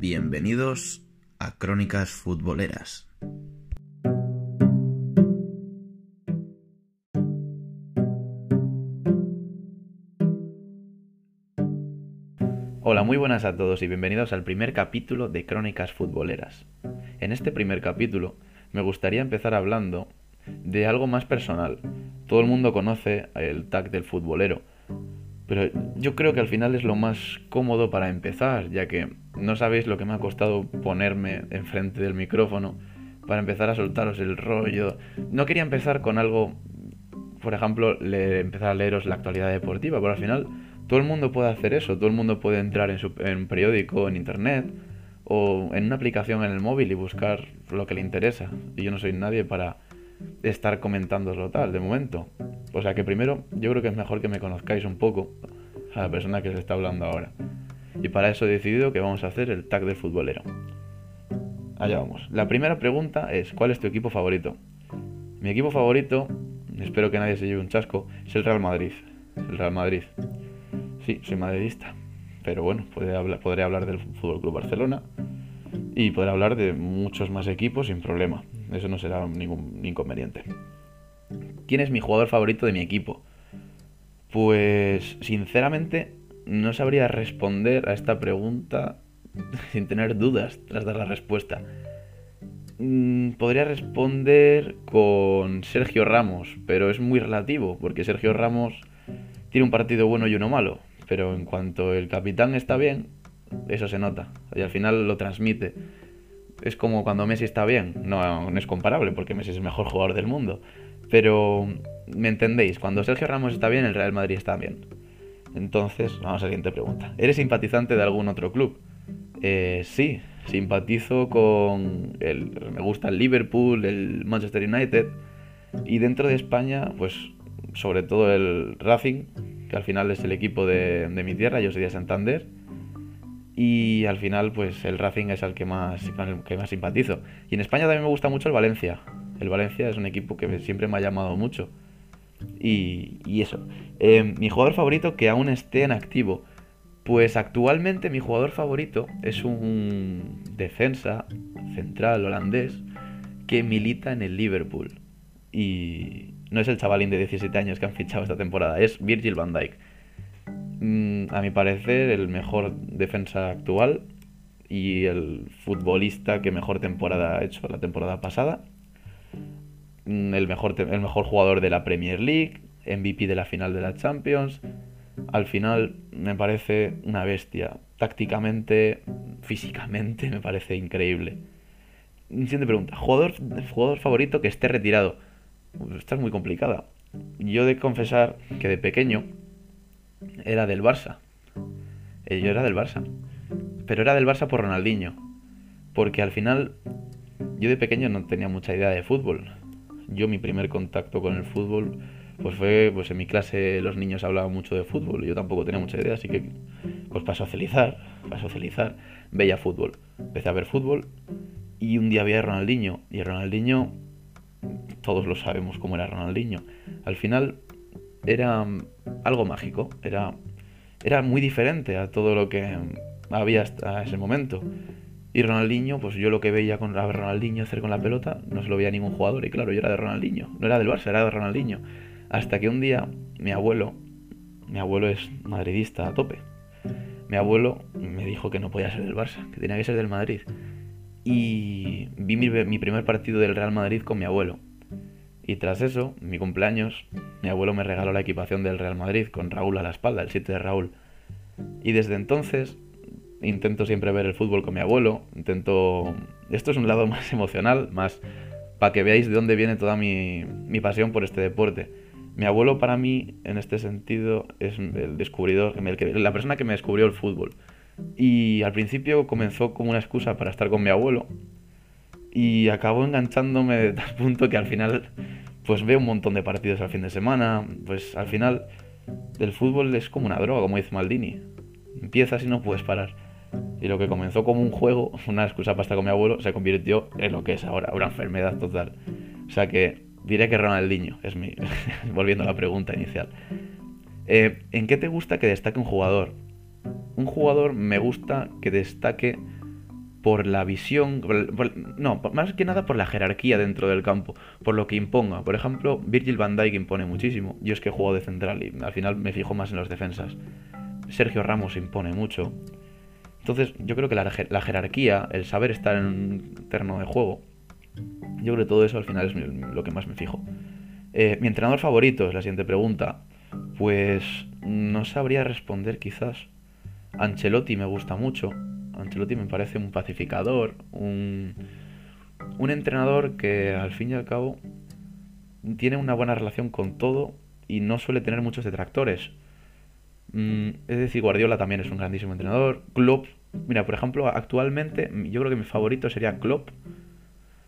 Bienvenidos a Crónicas Futboleras. Hola, muy buenas a todos y bienvenidos al primer capítulo de Crónicas Futboleras. En este primer capítulo me gustaría empezar hablando de algo más personal. Todo el mundo conoce el tag del futbolero, pero yo creo que al final es lo más cómodo para empezar, ya que no sabéis lo que me ha costado ponerme enfrente del micrófono para empezar a soltaros el rollo. No quería empezar con algo, por ejemplo, empezar a leeros la actualidad deportiva, pero al final todo el mundo puede hacer eso, todo el mundo puede entrar en, su, en un periódico, en internet o en una aplicación en el móvil y buscar lo que le interesa. Y yo no soy nadie para estar comentándoslo tal, de momento. O sea que primero yo creo que es mejor que me conozcáis un poco a la persona que os está hablando ahora. Y para eso he decidido que vamos a hacer el tag del futbolero. Allá vamos. La primera pregunta es, ¿cuál es tu equipo favorito? Mi equipo favorito, espero que nadie se lleve un chasco, es el Real Madrid. El Real Madrid. Sí, soy madridista. Pero bueno, podré hablar, podré hablar del Fútbol Club Barcelona y podré hablar de muchos más equipos sin problema. Eso no será ningún inconveniente. ¿Quién es mi jugador favorito de mi equipo? Pues sinceramente no sabría responder a esta pregunta sin tener dudas tras dar la respuesta. Mm, podría responder con Sergio Ramos, pero es muy relativo, porque Sergio Ramos tiene un partido bueno y uno malo pero en cuanto el capitán está bien, eso se nota y al final lo transmite. Es como cuando Messi está bien, no, no es comparable porque Messi es el mejor jugador del mundo, pero me entendéis, cuando Sergio Ramos está bien, el Real Madrid está bien. Entonces, vamos a la siguiente pregunta. ¿Eres simpatizante de algún otro club? Eh, sí, simpatizo con el, me gusta el Liverpool, el Manchester United y dentro de España, pues sobre todo el Racing, que al final es el equipo de, mi tierra, yo soy de Santander. Y al final, pues el Racing es el que más, que más simpatizo. Y en España también me gusta mucho el Valencia. El Valencia es un equipo que siempre me ha llamado mucho. Y, eso. Eh, mi jugador favorito que aún esté en activo. Pues actualmente mi jugador favorito es un defensa central holandés que milita en el Liverpool. Y, no es el chavalín de 17 años que han fichado esta temporada, es Virgil van Dijk. Mm, a mi parecer, el mejor defensa actual y el futbolista que mejor temporada ha hecho la temporada pasada. Mm, el mejor, el mejor jugador de la Premier League, MVP de la final de la Champions. Al final me parece una bestia. Tácticamente, físicamente, me parece increíble. Siguiente pregunta. ¿Jugador, jugador favorito que esté retirado? esta es muy complicada. Yo de confesar que de pequeño era del Barça. Eh, yo era del Barça. Pero era del Barça por Ronaldinho. Porque al final yo de pequeño no tenía mucha idea de fútbol. Yo mi primer contacto con el fútbol pues fue pues en mi clase los niños hablaban mucho de fútbol, yo tampoco tenía mucha idea, así que pues para socializar, para socializar, veía fútbol. Empecé a ver fútbol y un día vi a Ronaldinho y Ronaldinho todos lo sabemos cómo era Ronaldinho. Al final era algo mágico, era, era muy diferente a todo lo que había hasta ese momento. Y Ronaldinho, pues yo lo que veía con Ronaldinho hacer con la pelota, no se lo veía ningún jugador. Y claro, yo era de Ronaldinho, no era del Barça, era de Ronaldinho. Hasta que un día mi abuelo, mi abuelo es madridista a tope, mi abuelo me dijo que no podía ser del Barça, que tenía que ser del Madrid. Y vi mi primer partido del Real Madrid con mi abuelo. Y tras eso, mi cumpleaños, mi abuelo me regaló la equipación del Real Madrid con Raúl a la espalda, el 7 de Raúl. Y desde entonces intento siempre ver el fútbol con mi abuelo, intento... Esto es un lado más emocional, más para que veáis de dónde viene toda mi, pasión por este deporte. Mi abuelo para mí, en este sentido, es el descubridor, la persona que me descubrió el fútbol. Y al principio comenzó como una excusa para estar con mi abuelo, y acabó enganchándome de tal punto que al final pues veo un montón de partidos al fin de semana, pues al final el fútbol es como una droga, como dice Maldini. Empiezas y no puedes parar. Y lo que comenzó como un juego, una excusa para estar con mi abuelo, se convirtió en lo que es ahora, una enfermedad total. O sea que diré que Ronaldinho es mi... volviendo a la pregunta inicial. Eh, ¿En qué te gusta que destaque un jugador? Un jugador me gusta que destaque por la visión, no, más que nada por la jerarquía dentro del campo, por lo que imponga. Por ejemplo, Virgil van Dijk impone muchísimo. Yo es que juego de central y al final me fijo más en las defensas. Sergio Ramos impone mucho. Entonces, yo creo que la, la jerarquía, el saber estar en un terreno de juego, yo creo que todo eso al final es lo que más me fijo. Eh, mi entrenador favorito es la siguiente pregunta. Pues no sabría responder quizás. Ancelotti me gusta mucho. Ancelotti me parece un pacificador, un, un entrenador que al fin y al cabo tiene una buena relación con todo y no suele tener muchos detractores. Mm, es decir, Guardiola también es un grandísimo entrenador. Klopp, mira, por ejemplo, actualmente yo creo que mi favorito sería Klopp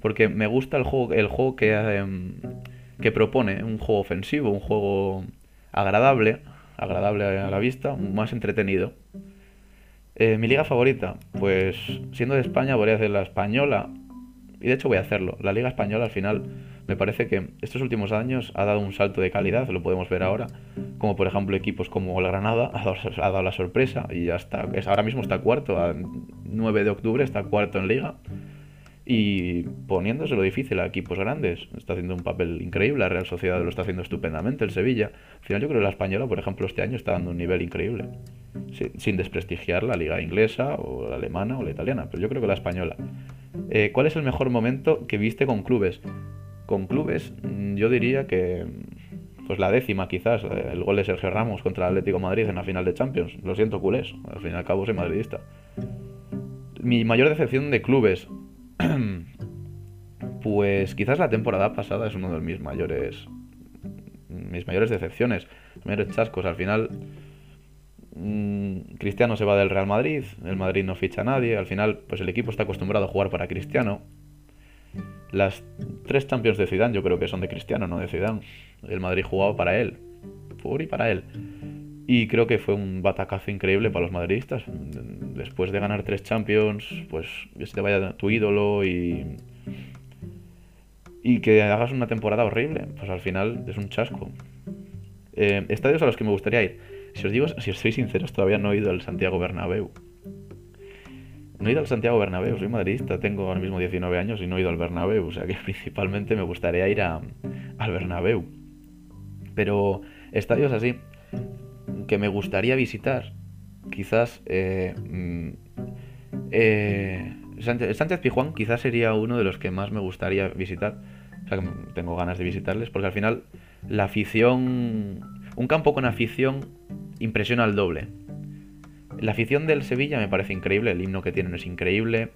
porque me gusta el juego, el juego que, em, que propone, un juego ofensivo, un juego agradable, agradable a la vista, más entretenido. Eh, mi liga favorita, pues siendo de España voy a hacer la española, y de hecho voy a hacerlo. La liga española al final me parece que estos últimos años ha dado un salto de calidad, lo podemos ver ahora, como por ejemplo equipos como la Granada ha dado, la sorpresa y ya está, es, ahora mismo está cuarto, a 9 de octubre está cuarto en liga y poniéndoselo difícil a equipos grandes. Está haciendo un papel increíble, la Real Sociedad lo está haciendo estupendamente, el Sevilla. Al final yo creo que la española, por ejemplo, este año está dando un nivel increíble, sin, desprestigiar la liga inglesa o la alemana o la italiana, pero yo creo que la española. Eh, ¿Cuál es el mejor momento que viste con clubes? Con clubes mm, yo diría que pues la décima quizás, el gol de Sergio Ramos contra el Atlético Madrid en la final de Champions. Lo siento, culés, al fin y al cabo soy madridista. Mi mayor decepción de clubes, pues quizás la temporada pasada es uno de mis mayores mis mayores decepciones, mis mayores chascos. Al final, mm, Cristiano se va del Real Madrid, el Madrid no ficha a nadie. Al final, pues el equipo está acostumbrado a jugar para Cristiano. Las tres Champions de Zidane yo creo que son de Cristiano, no de Zidane. El Madrid jugaba para él, por y para él. Y creo que fue un batacazo increíble para los madridistas. Después de ganar tres Champions, pues que se te vaya tu ídolo y. Y que hagas una temporada horrible. Pues al final es un chasco. Eh, estadios a los que me gustaría ir. Si os digo, si soy sinceros, todavía no he ido al Santiago Bernabéu. No he ido al Santiago Bernabéu, soy madridista, tengo ahora mismo 19 años y no he ido al Bernabéu, o sea que principalmente me gustaría ir a, al Bernabéu. Pero estadios así, que me gustaría visitar, quizás eh, mm, eh, Sánchez, Sánchez Pijuán quizás sería uno de los que más me gustaría visitar. O sea, que tengo ganas de visitarles porque al final la afición, un campo con afición impresiona al doble. La afición del Sevilla me parece increíble, el himno que tienen es increíble.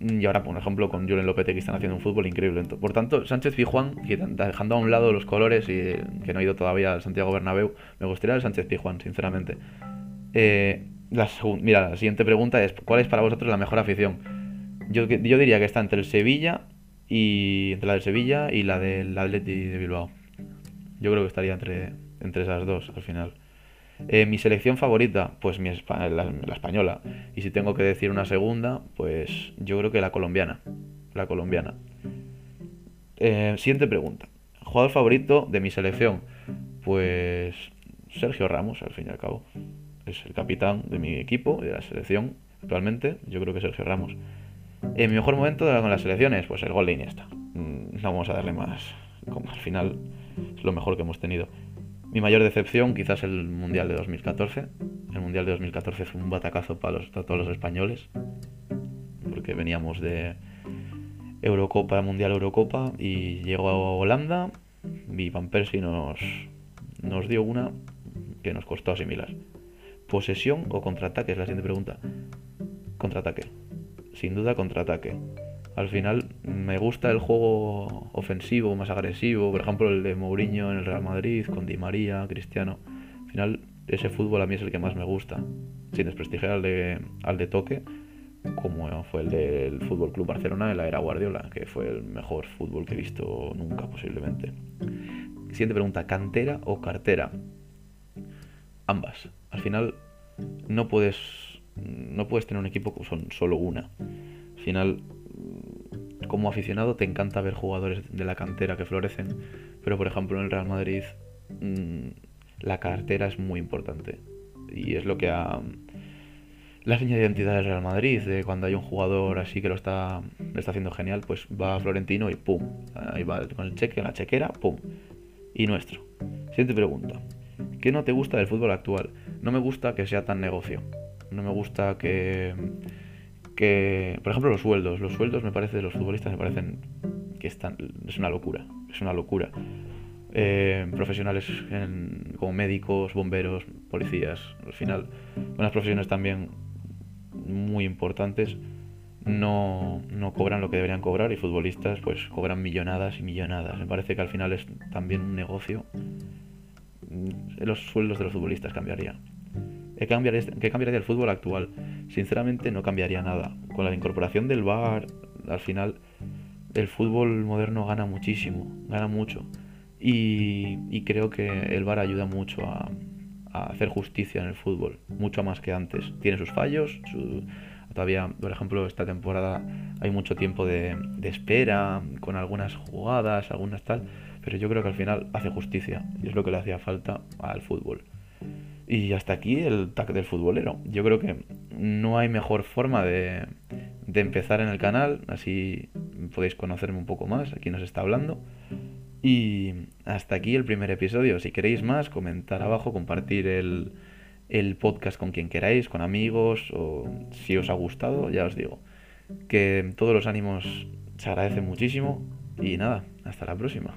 Y ahora, por ejemplo, con Julen Lopetegui están haciendo un fútbol increíble. Por tanto, Sánchez Pijuán, dejando a un lado los colores y que no ha ido todavía al Santiago Bernabéu, me gustaría el Sánchez Pijuán, sinceramente. Eh, mira, la siguiente pregunta es: ¿cuál es para vosotros la mejor afición? Yo, yo diría que está entre el Sevilla y entre la del Sevilla y la del Atleti de Bilbao. Yo creo que estaría entre, entre esas dos al final. Eh, mi selección favorita, pues mi la, española. Y si tengo que decir una segunda, pues yo creo que la colombiana. La colombiana. Eh, siguiente pregunta. ¿Jugador favorito de mi selección? Pues Sergio Ramos, al fin y al cabo. Es el capitán de mi equipo y de la selección actualmente. Yo creo que Sergio Ramos. En mi mejor momento con las selecciones, pues el gol de Iniesta. Mm, no vamos a darle más. Como al final es lo mejor que hemos tenido. Mi mayor decepción quizás el Mundial de 2014. El Mundial de 2014 fue un batacazo para, todos los españoles. Porque veníamos de Eurocopa, Mundial Eurocopa y llegó a Holanda y Van Persie nos, nos dio una que nos costó asimilar. ¿Posesión o contraataque? Es la siguiente pregunta. Contraataque. Sin duda contraataque al final me gusta el juego ofensivo, más agresivo, por ejemplo el de Mourinho en el Real Madrid, con Di María, Cristiano. Al final ese fútbol a mí es el que más me gusta, sin desprestigiar al de, toque, como fue el del Fútbol Club Barcelona en la era Guardiola, que fue el mejor fútbol que he visto nunca posiblemente. Siguiente pregunta, ¿cantera o cartera? Ambas. Al final no puedes no puedes tener un equipo con solo una. Al final como aficionado te encanta ver jugadores de la cantera que florecen, pero por ejemplo en el Real Madrid mm, la cartera es muy importante y es lo que ha la seña de identidad del Real Madrid, de cuando hay un jugador así que lo está, lo está haciendo genial, pues va a Florentino y pum, ahí va con el cheque, la chequera, pum, y nuestro. Siguiente pregunta. ¿Qué no te gusta del fútbol actual? No me gusta que sea tan negocio. No me gusta que, por ejemplo, los sueldos. Los sueldos me parece de los futbolistas me parecen que están, es una locura, es una locura. Eh, profesionales como médicos, bomberos, policías, al final, unas profesiones también muy importantes, no, no, cobran lo que deberían cobrar y futbolistas pues cobran millonadas y millonadas. Me parece que al final es también un negocio. Los sueldos de los futbolistas cambiaría. ¿Qué cambiaría, ¿Qué cambiaría del fútbol actual? Sinceramente no cambiaría nada. Con la incorporación del VAR, al final el fútbol moderno gana muchísimo, gana mucho. Y, creo que el VAR ayuda mucho a, hacer justicia en el fútbol, mucho más que antes. Tiene sus fallos, todavía, por ejemplo, esta temporada hay mucho tiempo de, espera, con algunas jugadas, algunas tal, pero yo creo que al final hace justicia y es lo que le hacía falta al fútbol. Y hasta aquí el tag del futbolero. Yo creo que no hay mejor forma de, de empezar en el canal, así podéis conocerme un poco más, aquí nos está hablando. Y hasta aquí el primer episodio. Si queréis más, comentar abajo, compartir el, el podcast con quien queráis, con amigos, o si os ha gustado, ya os digo. Que todos los ánimos se agradecen muchísimo. Y nada, hasta la próxima.